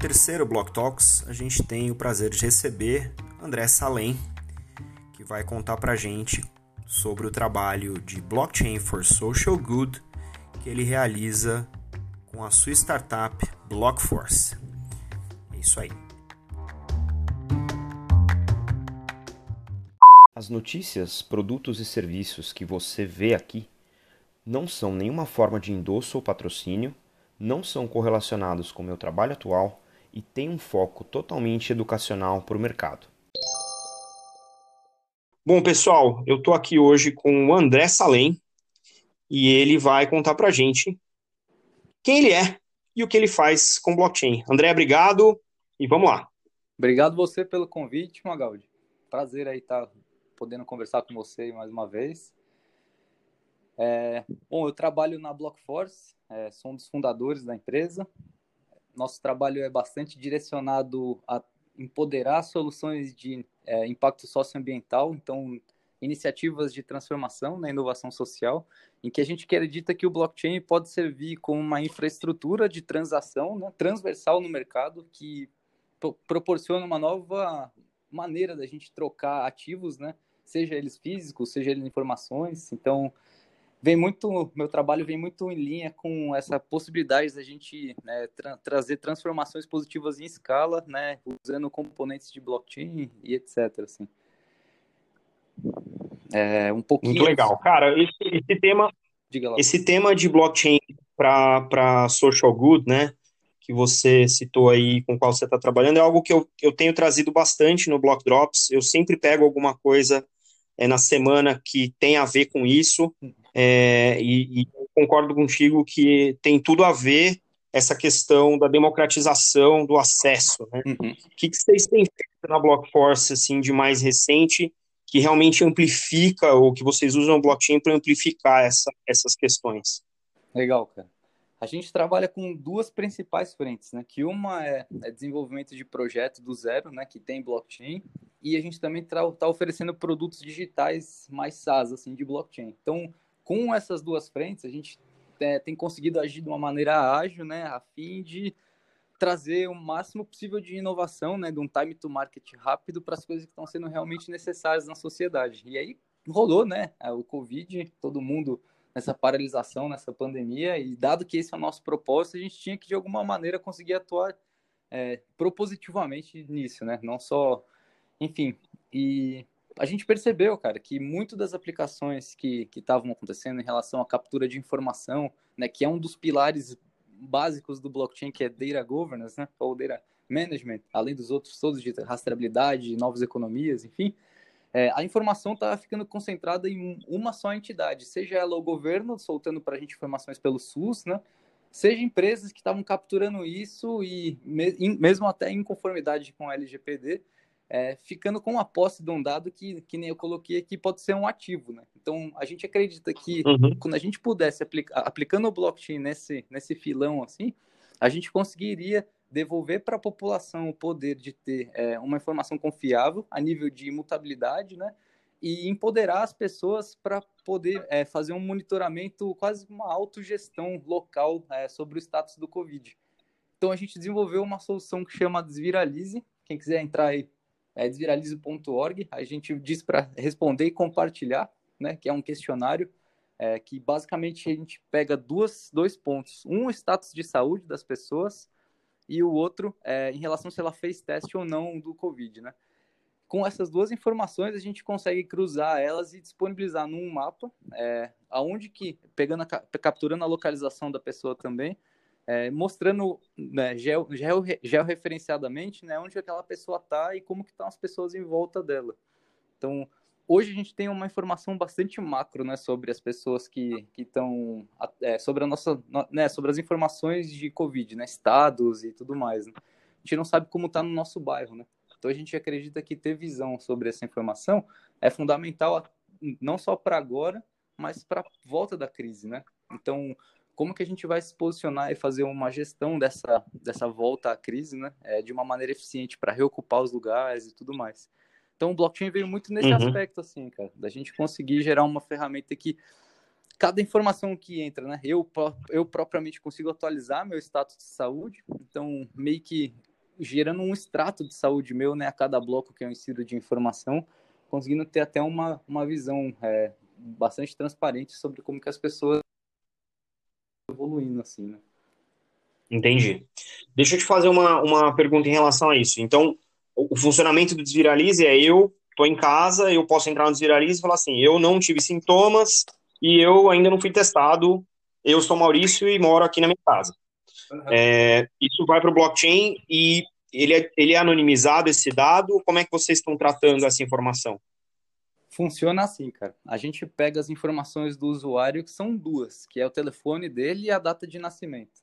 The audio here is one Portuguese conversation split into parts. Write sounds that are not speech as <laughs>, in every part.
terceiro Block Talks, a gente tem o prazer de receber André Salem, que vai contar pra gente sobre o trabalho de Blockchain for Social Good que ele realiza com a sua startup Blockforce. É isso aí. As notícias, produtos e serviços que você vê aqui não são nenhuma forma de endosso ou patrocínio, não são correlacionados com o meu trabalho atual e têm um foco totalmente educacional para o mercado. Bom, pessoal, eu estou aqui hoje com o André Salem e ele vai contar para a gente quem ele é e o que ele faz com blockchain. André, obrigado e vamos lá. Obrigado você pelo convite, Magaldi. Prazer aí estar tá podendo conversar com você mais uma vez. É, bom, eu trabalho na Blockforce, é, sou um dos fundadores da empresa. Nosso trabalho é bastante direcionado a empoderar soluções de é, impacto socioambiental, então iniciativas de transformação na inovação social, em que a gente acredita que o blockchain pode servir como uma infraestrutura de transação né, transversal no mercado que pro proporciona uma nova maneira da gente trocar ativos, né, seja eles físicos, seja eles informações. Então, vem muito, meu trabalho vem muito em linha com essa possibilidade da gente né, tra trazer transformações positivas em escala, né, usando componentes de blockchain e etc. Assim. É um pouquinho. Muito legal. Cara, esse, esse tema. Esse tema de blockchain para social good, né? Que você citou aí, com o qual você está trabalhando, é algo que eu, eu tenho trazido bastante no Block Drops. Eu sempre pego alguma coisa é, na semana que tem a ver com isso. É, e, e concordo contigo que tem tudo a ver essa questão da democratização do acesso. Né? Uhum. O que, que vocês têm feito na Blockforce assim, de mais recente que realmente amplifica, ou que vocês usam o blockchain para amplificar essa, essas questões? Legal, cara. A gente trabalha com duas principais frentes, né? Que uma é, é desenvolvimento de projeto do zero, né? Que tem blockchain, e a gente também está oferecendo produtos digitais mais SaaS, assim, de blockchain. Então, com essas duas frentes, a gente é, tem conseguido agir de uma maneira ágil, né? A fim de trazer o máximo possível de inovação, né, de um time to market rápido para as coisas que estão sendo realmente necessárias na sociedade. E aí rolou, né, o Covid, todo mundo nessa paralisação, nessa pandemia, e dado que esse é o nosso propósito, a gente tinha que de alguma maneira conseguir atuar é, propositivamente nisso, né, não só, enfim, e a gente percebeu, cara, que muito das aplicações que estavam acontecendo em relação à captura de informação, né, que é um dos pilares básicos do blockchain, que é data governance, né, ou data management, além dos outros todos de rastreabilidade, novas economias, enfim, é, a informação está ficando concentrada em uma só entidade, seja ela o governo soltando para a gente informações pelo SUS, né, seja empresas que estavam capturando isso e mesmo até em conformidade com a LGPD, é, ficando com a posse de um dado que, que nem eu coloquei aqui, pode ser um ativo, né? Então, a gente acredita que uhum. quando a gente pudesse aplicar, aplicando o blockchain nesse, nesse filão assim, a gente conseguiria devolver para a população o poder de ter é, uma informação confiável a nível de imutabilidade, né? E empoderar as pessoas para poder é, fazer um monitoramento, quase uma autogestão local é, sobre o status do Covid. Então, a gente desenvolveu uma solução que chama Desviralize. Quem quiser entrar aí é desviralize.org. A gente diz para responder e compartilhar, né, que é um questionário é, que basicamente a gente pega duas, dois pontos. Um, o status de saúde das pessoas e o outro é, em relação se ela fez teste ou não do Covid, né? Com essas duas informações, a gente consegue cruzar elas e disponibilizar num mapa, é, aonde que, pegando a, capturando a localização da pessoa também, é, mostrando né, geo, geo, georreferenciadamente né, onde aquela pessoa está e como que estão as pessoas em volta dela. Então, hoje a gente tem uma informação bastante macro né, sobre as pessoas que estão é, sobre né, sobre as informações de Covid, né, estados e tudo mais. Né? A gente não sabe como está no nosso bairro, né? Então a gente acredita que ter visão sobre essa informação é fundamental não só para agora, mas para volta da crise, né? Então como que a gente vai se posicionar e fazer uma gestão dessa, dessa volta à crise, né, é, de uma maneira eficiente para reocupar os lugares e tudo mais. Então, o blockchain veio muito nesse uhum. aspecto, assim, cara, da gente conseguir gerar uma ferramenta que cada informação que entra, né, eu, eu propriamente consigo atualizar meu status de saúde, então, meio que gerando um extrato de saúde meu, né, a cada bloco que eu insiro de informação, conseguindo ter até uma, uma visão é, bastante transparente sobre como que as pessoas evoluindo assim, né? Entendi. Deixa eu te fazer uma, uma pergunta em relação a isso. Então, o, funcionamento do Desviralize é eu estou em casa, eu posso entrar no Desviralize e falar assim, eu não tive sintomas e eu ainda não fui testado, eu sou Maurício e moro aqui na minha casa. Uhum. É, isso vai para o blockchain e ele é, ele é anonimizado, esse dado? Como é que vocês estão tratando essa informação? Funciona assim, cara. A gente pega as informações do usuário, que são duas, que é o telefone dele e a data de nascimento.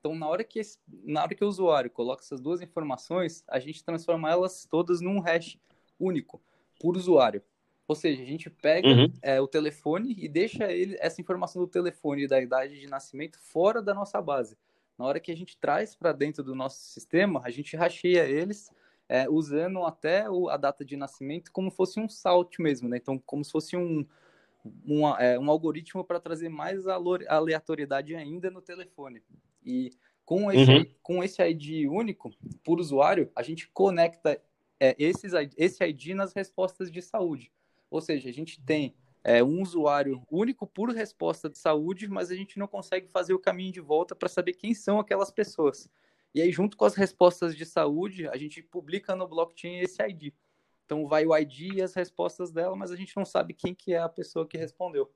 Então, na hora que, esse, na hora que o usuário coloca essas duas informações, a gente transforma elas todas num hash único, por usuário. Ou seja, a gente pega uhum. é, o telefone e deixa ele, essa informação do telefone e da idade de nascimento fora da nossa base. Na hora que a gente traz para dentro do nosso sistema, a gente racheia eles é, usando até o, a data de nascimento como fosse um salt mesmo, né? Então, como se fosse um, um, é, um algoritmo para trazer mais aleatoriedade ainda no telefone. E com esse, uhum. com esse ID único, por usuário, a gente conecta é, esses, esse ID nas respostas de saúde. Ou seja, a gente tem é, um usuário único por resposta de saúde, mas a gente não consegue fazer o caminho de volta para saber quem são aquelas pessoas. E aí, junto com as respostas de saúde, a gente publica no blockchain esse ID. Então, vai o ID e as respostas dela, mas a gente não sabe quem que é a pessoa que respondeu.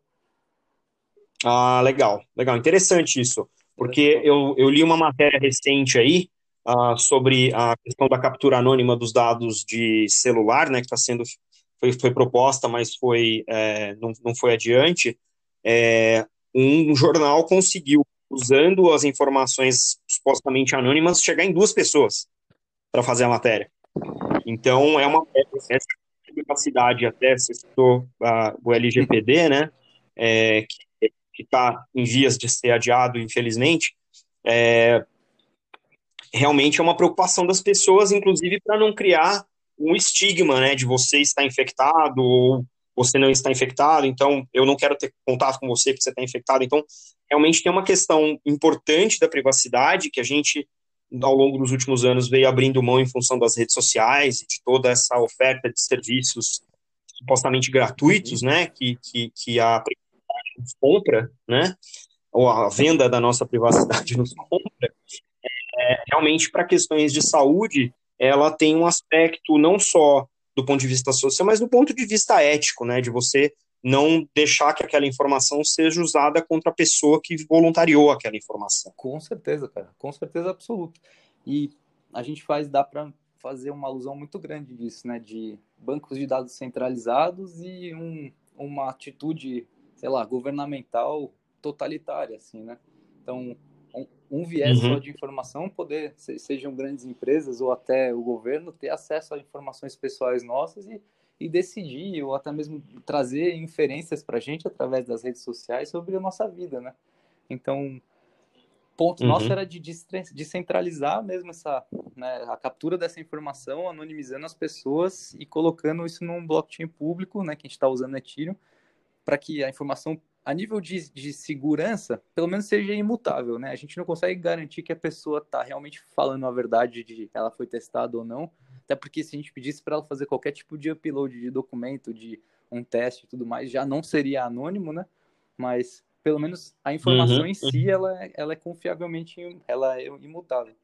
Ah, legal, legal, interessante isso, porque eu, eu li uma matéria recente aí uh, sobre a questão da captura anônima dos dados de celular, né, que está sendo foi, foi proposta, mas foi é, não, não foi adiante, é, um jornal conseguiu, usando as informações supostamente anônimas, chegar em duas pessoas para fazer a matéria. Então, é uma capacidade, até você citou o LGPD, né, é, que está em vias de ser adiado, infelizmente, é, realmente é uma preocupação das pessoas, inclusive para não criar um estigma, né, de você estar infectado ou você não está infectado, então eu não quero ter contato com você porque você está infectado. Então, realmente tem uma questão importante da privacidade que a gente, ao longo dos últimos anos, veio abrindo mão em função das redes sociais de toda essa oferta de serviços supostamente gratuitos, né, que, que, que a privacidade nos compra, né, ou a venda da nossa privacidade <laughs> nos compra, é, realmente para questões de saúde, ela tem um aspecto não só do ponto de vista social, mas do ponto de vista ético, né, de você não deixar que aquela informação seja usada contra a pessoa que voluntariou aquela informação. Com certeza, cara, com certeza absoluta. E a gente faz, dá para fazer uma alusão muito grande disso, né, de bancos de dados centralizados e um, uma atitude, sei lá, governamental totalitária, assim, né? Então, um viés uhum. só de informação, poder, sejam grandes empresas ou até o governo, ter acesso a informações pessoais nossas e, e decidir, ou até mesmo trazer inferências para a gente através das redes sociais sobre a nossa vida, né? Então, ponto uhum. nosso era de descentralizar mesmo essa, né, a captura dessa informação, anonimizando as pessoas e colocando isso num blockchain público, né, que a gente está usando Ethereum, para que a informação a nível de, de segurança, pelo menos seja imutável, né? A gente não consegue garantir que a pessoa está realmente falando a verdade de que ela foi testada ou não, até porque se a gente pedisse para ela fazer qualquer tipo de upload de documento, de um teste e tudo mais, já não seria anônimo, né? Mas pelo menos a informação uhum. em si, ela, é, ela é confiavelmente, ela é imutável.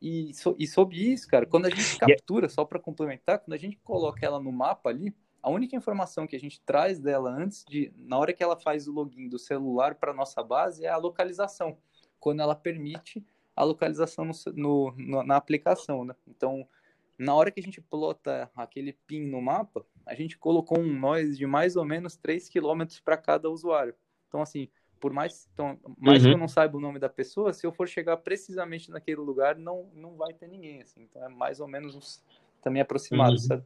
E, so, e sobre isso, cara, quando a gente captura, só para complementar, quando a gente coloca ela no mapa ali, a única informação que a gente traz dela antes de, na hora que ela faz o login do celular para nossa base, é a localização, quando ela permite a localização no, no, na aplicação, né? Então, na hora que a gente plota aquele pin no mapa, a gente colocou um noise de mais ou menos 3 km para cada usuário. Então, assim, por mais, então, mais uhum. que eu não saiba o nome da pessoa, se eu for chegar precisamente naquele lugar, não, não vai ter ninguém, assim. Então, é mais ou menos uns, também aproximado, uhum. sabe?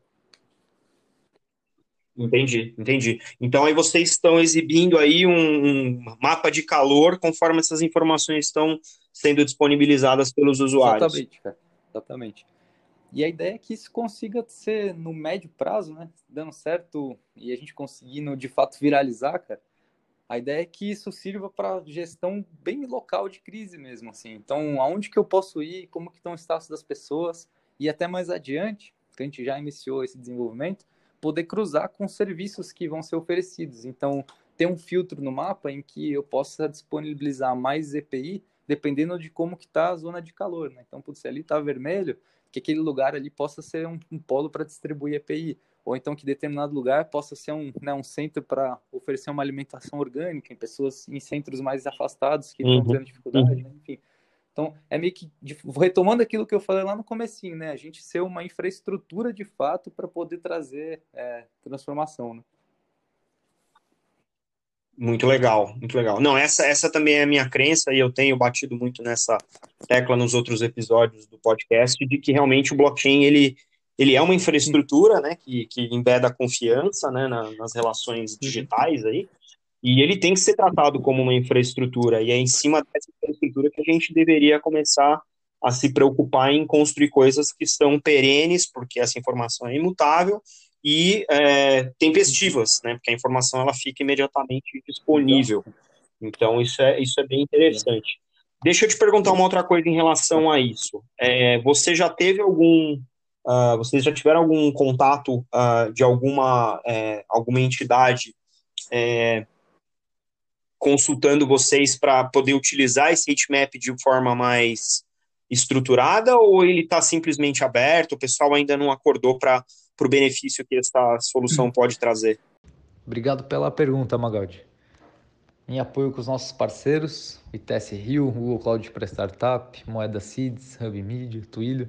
Entendi, entendi. Então aí vocês estão exibindo aí um, um, mapa de calor conforme essas informações estão sendo disponibilizadas pelos usuários. Exatamente, cara. Exatamente. E a ideia é que isso consiga ser no médio prazo, né? Dando certo e a gente conseguindo de fato viralizar, cara. A ideia é que isso sirva para gestão bem local de crise mesmo, assim. Então, aonde que eu posso ir, como que estão o status das pessoas, e até mais adiante, que a gente já iniciou esse desenvolvimento, poder cruzar com serviços que vão ser oferecidos. Então, ter um filtro no mapa em que eu possa disponibilizar mais EPI dependendo de como que está a zona de calor, né? Então, putz, se ali está vermelho, que aquele lugar ali possa ser um, um polo para distribuir EPI, ou então que determinado lugar possa ser um, né, um centro para oferecer uma alimentação orgânica em pessoas em centros mais afastados que uhum. estão tendo dificuldade, né? enfim. Então, é meio que retomando aquilo que eu falei lá no comecinho, né? A gente ser uma infraestrutura de fato para poder trazer é, transformação, né? Muito legal, muito legal. Não, essa, essa também é a minha crença e eu tenho batido muito nessa tecla nos outros episódios do podcast de que realmente o blockchain ele, ele é uma infraestrutura, né, que, que embeda confiança, né, na, nas relações digitais aí, e ele tem que ser tratado como uma infraestrutura, e é em cima dessa infraestrutura que a gente deveria começar a se preocupar em construir coisas que são perenes, porque essa informação é imutável, e é, tempestivas, né, porque a informação ela fica imediatamente disponível. Então, isso é, isso é bem interessante. Deixa eu te perguntar uma outra coisa em relação a isso. É, você já teve algum Uh, vocês já tiveram algum contato uh, de alguma, é, alguma entidade é, consultando vocês para poder utilizar esse heatmap de forma mais estruturada ou ele está simplesmente aberto? O pessoal ainda não acordou para o benefício que essa solução hum. pode trazer? Obrigado pela pergunta, Magaldi. Em apoio com os nossos parceiros, ITS Rio, Google Cloud para Startup, Moeda Seeds, Hub Media, Twilio,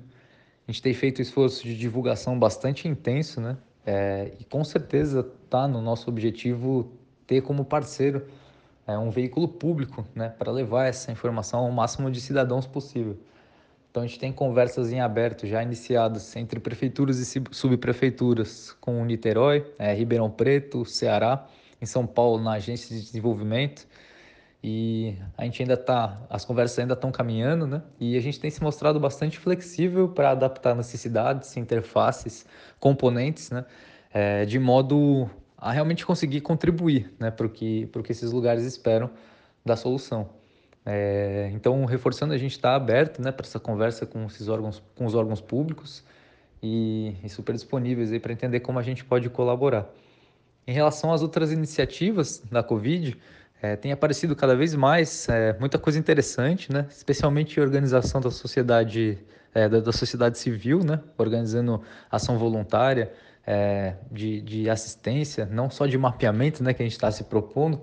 a gente tem feito um esforço de divulgação bastante intenso, né? É, e com certeza está no nosso objetivo ter como parceiro é, um veículo público né, para levar essa informação ao máximo de cidadãos possível. Então a gente tem conversas em aberto já iniciadas entre prefeituras e subprefeituras com Niterói, é, Ribeirão Preto, Ceará, em São Paulo na agência de desenvolvimento e a gente ainda está, as conversas ainda estão caminhando, né? E a gente tem se mostrado bastante flexível para adaptar necessidades, interfaces, componentes, né? É, de modo a realmente conseguir contribuir né, para o que, que esses lugares esperam da solução. É, então, reforçando, a gente está aberto né, para essa conversa com, esses órgãos, com os órgãos públicos e, e super disponíveis para entender como a gente pode colaborar. Em relação às outras iniciativas da Covid, é, tem aparecido cada vez mais é, muita coisa interessante, né? especialmente organização da sociedade, é, da, da, sociedade civil, né? organizando ação voluntária, é, de, de, assistência, não só de mapeamento né, que a gente está se propondo.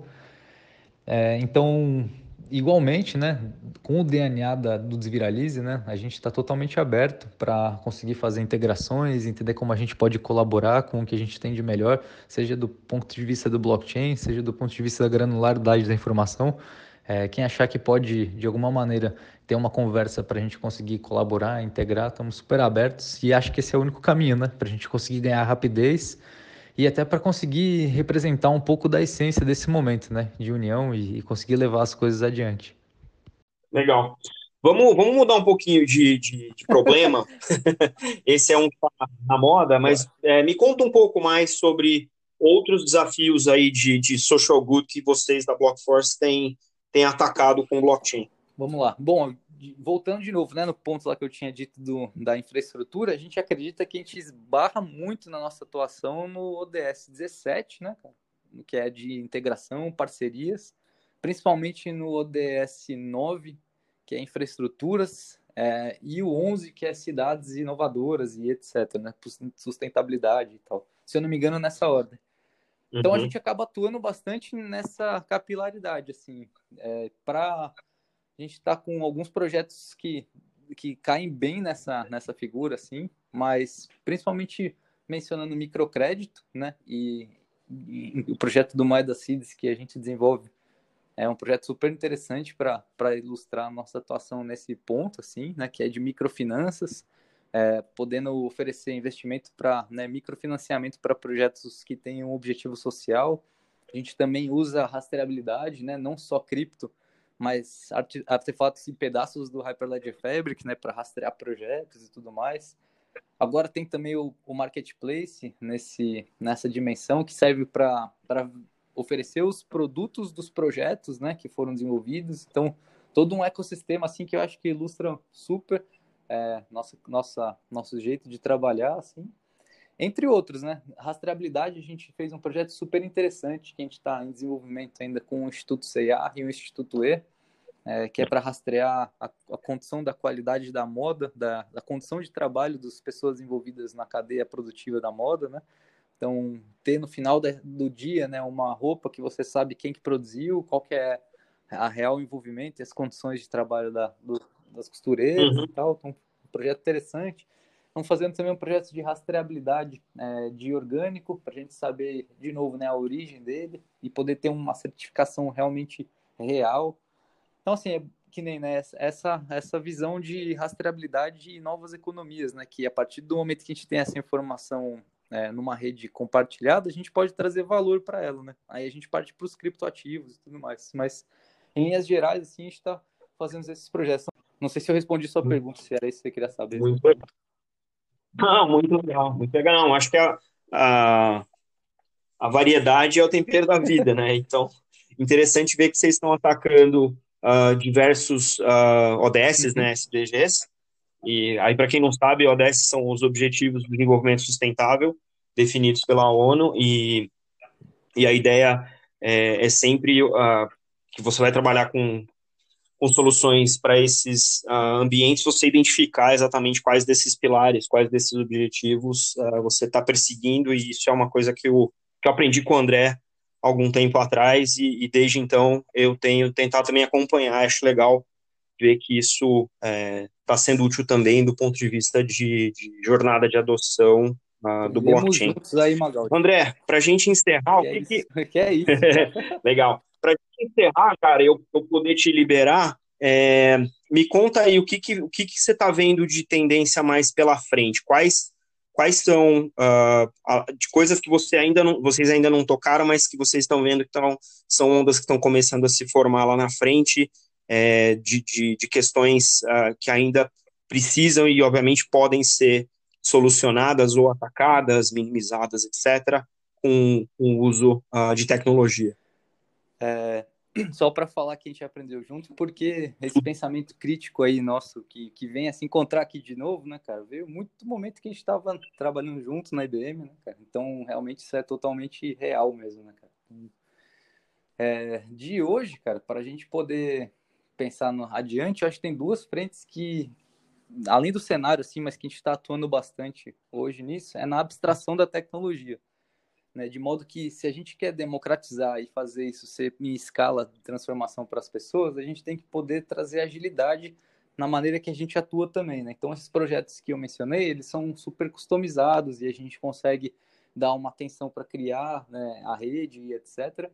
É, então, igualmente, né, com o DNA da, do Desviralize, né, a gente está totalmente aberto para conseguir fazer integrações, entender como a gente pode colaborar com o que a gente tem de melhor, seja do ponto de vista do blockchain, seja do ponto de vista da granularidade da informação. É, quem achar que pode, de alguma maneira, ter uma conversa para a gente conseguir colaborar, integrar, estamos super abertos e acho que esse é o único caminho, né? Para a gente conseguir ganhar rapidez e até para conseguir representar um pouco da essência desse momento, né? De união e, e conseguir levar as coisas adiante. Legal. Vamos, vamos mudar um pouquinho de, de, de problema. <laughs> Esse é um tá na moda, mas é, me conta um pouco mais sobre outros desafios aí de, de social good que vocês da Blockforce têm, têm atacado com blockchain. Vamos lá. Bom, voltando de novo, né, no ponto lá que eu tinha dito do, da infraestrutura, a gente acredita que a gente esbarra muito na nossa atuação no ODS 17, né, cara? que é de integração, parcerias, principalmente no ODS 9, que é infraestruturas, é, e o 11, que é cidades inovadoras e etc, né, sustentabilidade e tal. Se eu não me engano, nessa ordem. Então uhum. a gente acaba atuando bastante nessa capilaridade, assim, é, para a gente está com alguns projetos que, que caem bem nessa, nessa figura, assim, mas principalmente mencionando microcrédito, né? E, e o projeto do Moeda Seeds que a gente desenvolve é um projeto super interessante para ilustrar a nossa atuação nesse ponto, assim, né? Que é de microfinanças, é, podendo oferecer investimento para né, microfinanciamento para projetos que têm um objetivo social. A gente também usa rastreabilidade, né? Não só cripto, mas artefatos e pedaços do Hyperledger Fabric, né, para rastrear projetos e tudo mais. Agora tem também o, o marketplace nesse, nessa dimensão que serve para oferecer os produtos dos projetos, né, que foram desenvolvidos. Então todo um ecossistema assim que eu acho que ilustra super é, nossa, nossa, nosso jeito de trabalhar, assim. Entre outros, né? Rastreabilidade, a gente fez um projeto super interessante que a gente está em desenvolvimento ainda com o Instituto CEA e o Instituto E, é, que é para rastrear a, a, condição da qualidade da moda, da, da condição de trabalho das pessoas envolvidas na cadeia produtiva da moda, né? Então, ter no final do dia, né, uma roupa que você sabe quem que produziu, qual que é a real envolvimento e as condições de trabalho da, do, das costureiras uhum. e tal. Então, um projeto interessante. Estamos fazendo também um projeto de rastreabilidade é, de orgânico, para a gente saber, de novo, né, a origem dele e poder ter uma certificação realmente real. Então, assim, é que nem né, essa, essa visão de rastreabilidade e novas economias, né, que a partir do momento que a gente tem essa informação é, numa rede compartilhada, a gente pode trazer valor para ela, né? Aí a gente parte para os criptoativos e tudo mais. Mas, em linhas gerais, assim, a gente está fazendo esses projetos. Não sei se eu respondi sua pergunta, se era isso que você queria saber. Muito legal. Muito legal, muito legal. Acho que a, a, a variedade é o tempero da vida, né? Então, interessante ver que vocês estão atacando uh, diversos uh, ah, ODSs, né, SDGs, e aí, para quem não sabe, ODS são os Objetivos do Desenvolvimento Sustentável, definidos pela ONU, e, e a ideia é, é sempre uh, que você vai trabalhar com, com soluções para esses uh, ambientes, você identificar exatamente quais desses pilares, quais desses objetivos uh, você está perseguindo, e isso é uma coisa que eu, que eu aprendi com o André algum tempo atrás, e, e desde então eu tenho tentado também acompanhar, acho legal ver que isso está é, tá sendo útil também do ponto de vista de, de jornada de adoção uh, do blockchain. Aí, André, para a gente encerrar, que o que, é que... que <laughs> é isso? <laughs> Legal. Para encerrar, cara, eu, eu poder te liberar, é, me conta aí o que, que, o que, que você está vendo de tendência mais pela frente. Quais quais são uh, de coisas que você ainda não, vocês ainda não tocaram, mas que vocês estão vendo que tão, são ondas que estão começando a se formar lá na frente é, de, de, de, questões uh, que ainda precisam e, obviamente, podem ser solucionadas ou atacadas, minimizadas, etc., com, com o uso uh, de tecnologia. É, <clears throat> só para falar que a gente aprendeu junto, porque esse pensamento crítico aí nosso, que, que vem a se encontrar aqui de novo, né, cara, veio muito momento que a gente estava trabalhando junto na IBM, né, cara? Então, realmente, isso é totalmente real mesmo, né, cara? É, de hoje, cara, para a gente poder pensar no, adiante, eu acho que tem duas frentes que, além do cenário, assim, mas que a gente está atuando bastante hoje nisso, é na abstração da tecnologia. Né? De modo que, se a gente quer democratizar e fazer isso ser em escala de transformação para as pessoas, a gente tem que poder trazer agilidade na maneira que a gente atua também. Né? Então, esses projetos que eu mencionei, eles são super customizados e a gente consegue dar uma atenção para criar né, a rede e etc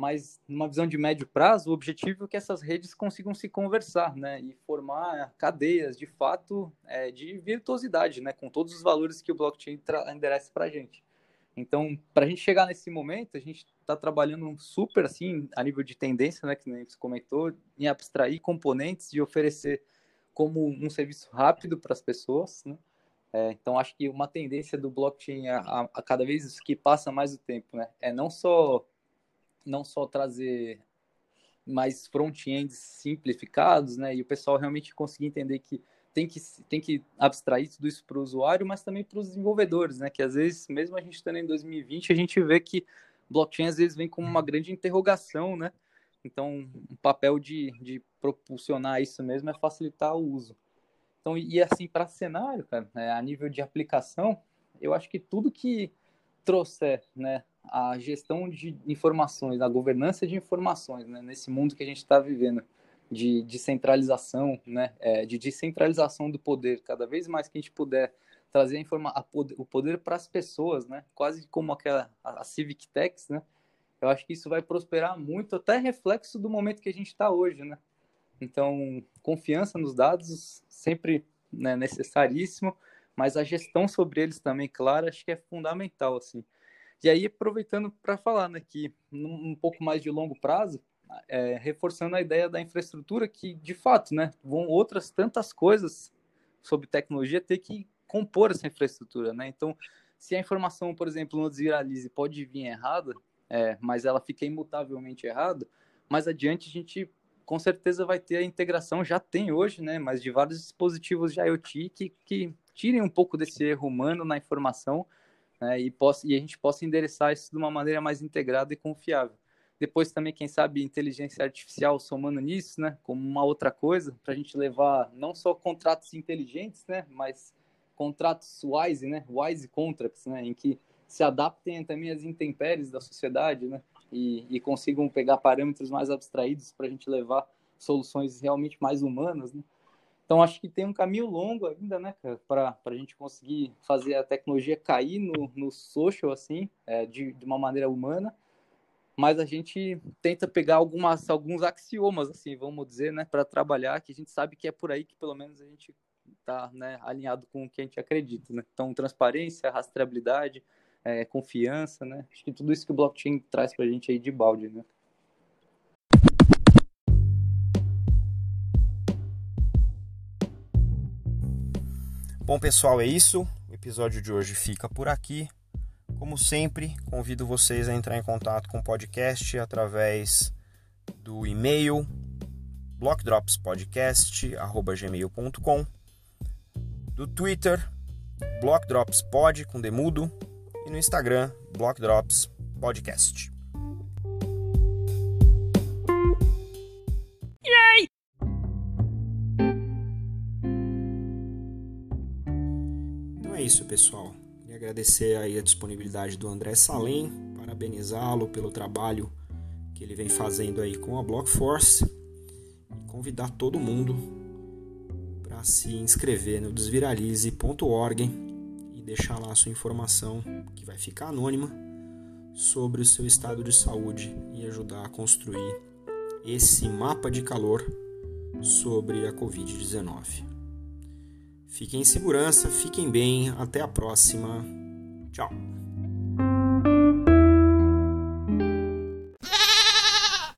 mas numa visão de médio prazo, o objetivo é que essas redes consigam se conversar, né, e formar cadeias de fato é, de virtuosidade, né, com todos os valores que o blockchain endereça para a gente. Então, para a gente chegar nesse momento, a gente está trabalhando super assim a nível de tendência, né, que nem você comentou, em abstrair componentes e oferecer como um serviço rápido para as pessoas, né? É, então, acho que uma tendência do blockchain a, a, a, cada vez que passa mais o tempo, né, é não só não só trazer mais front-ends simplificados, né, e o pessoal realmente conseguir entender que tem que, tem que abstrair tudo isso para o usuário, mas também para os desenvolvedores, né, que às vezes, mesmo a gente estando em 2020, a gente vê que blockchain às vezes vem como uma grande interrogação, né, então um papel de, de propulsionar isso mesmo é facilitar o uso. Então, e assim, para cenário, cara, né, a nível de aplicação, eu acho que tudo que trouxer né, a gestão de informações, a governança de informações, né, nesse mundo que a gente está vivendo, de descentralização, né, é, de descentralização do poder, cada vez mais que a gente puder trazer a informa a poder, o poder para as pessoas, né, quase como aquela a, Civic Techs, né, eu acho que isso vai prosperar muito, até reflexo do momento que a gente está hoje, né. Então, confiança nos dados sempre né, necessaríssimo, mas a gestão sobre eles também, claro, acho que é fundamental, assim. E aí, aproveitando para falar né, que um pouco mais de longo prazo, é, reforçando a ideia da infraestrutura, que de fato, né, vão outras tantas coisas sobre tecnologia ter que compor essa infraestrutura, né? Então, se a informação, por exemplo, no desviralize pode vir errada, é, mas ela fica imutavelmente errada, mais adiante a gente com certeza vai ter a integração, já tem hoje, né? Mas de vários dispositivos de IoT que, que tirem um pouco desse erro humano na informação né, e, possa, e a gente possa endereçar isso de uma maneira mais integrada e confiável. Depois também, quem sabe, inteligência artificial somando nisso, né, como uma outra coisa, para a gente levar não só contratos inteligentes, né, mas contratos wise, né, wise contracts, né, em que se adaptem também às intempéries da sociedade, né, e, e consigam pegar parâmetros mais abstraídos para a gente levar soluções realmente mais humanas, né. Então, acho que tem um caminho longo ainda, né, para a gente conseguir fazer a tecnologia cair no, no social, assim, é, de, de uma maneira humana, mas a gente tenta pegar algumas, alguns axiomas, assim, vamos dizer, né, para trabalhar, que a gente sabe que é por aí que pelo menos a gente está né, alinhado com o que a gente acredita, né? Então, transparência, rastreabilidade, é, confiança, né? Acho que tudo isso que o blockchain traz para a gente aí de balde, né? Bom, pessoal, é isso. O episódio de hoje fica por aqui. Como sempre, convido vocês a entrar em contato com o podcast através do e-mail blockdropspodcast@gmail.com, do Twitter blockdropspod com demudo e no Instagram blockdropspodcast. Então é isso, pessoal agradecer aí a disponibilidade do André Salem, parabenizá-lo pelo trabalho que ele vem fazendo aí com a Blockforce e convidar todo mundo para se inscrever no desviralize.org e deixar lá a sua informação, que vai ficar anônima, sobre o seu estado de saúde e ajudar a construir esse mapa de calor sobre a Covid-19. Fiquem em segurança, fiquem bem, até a próxima. Tchau.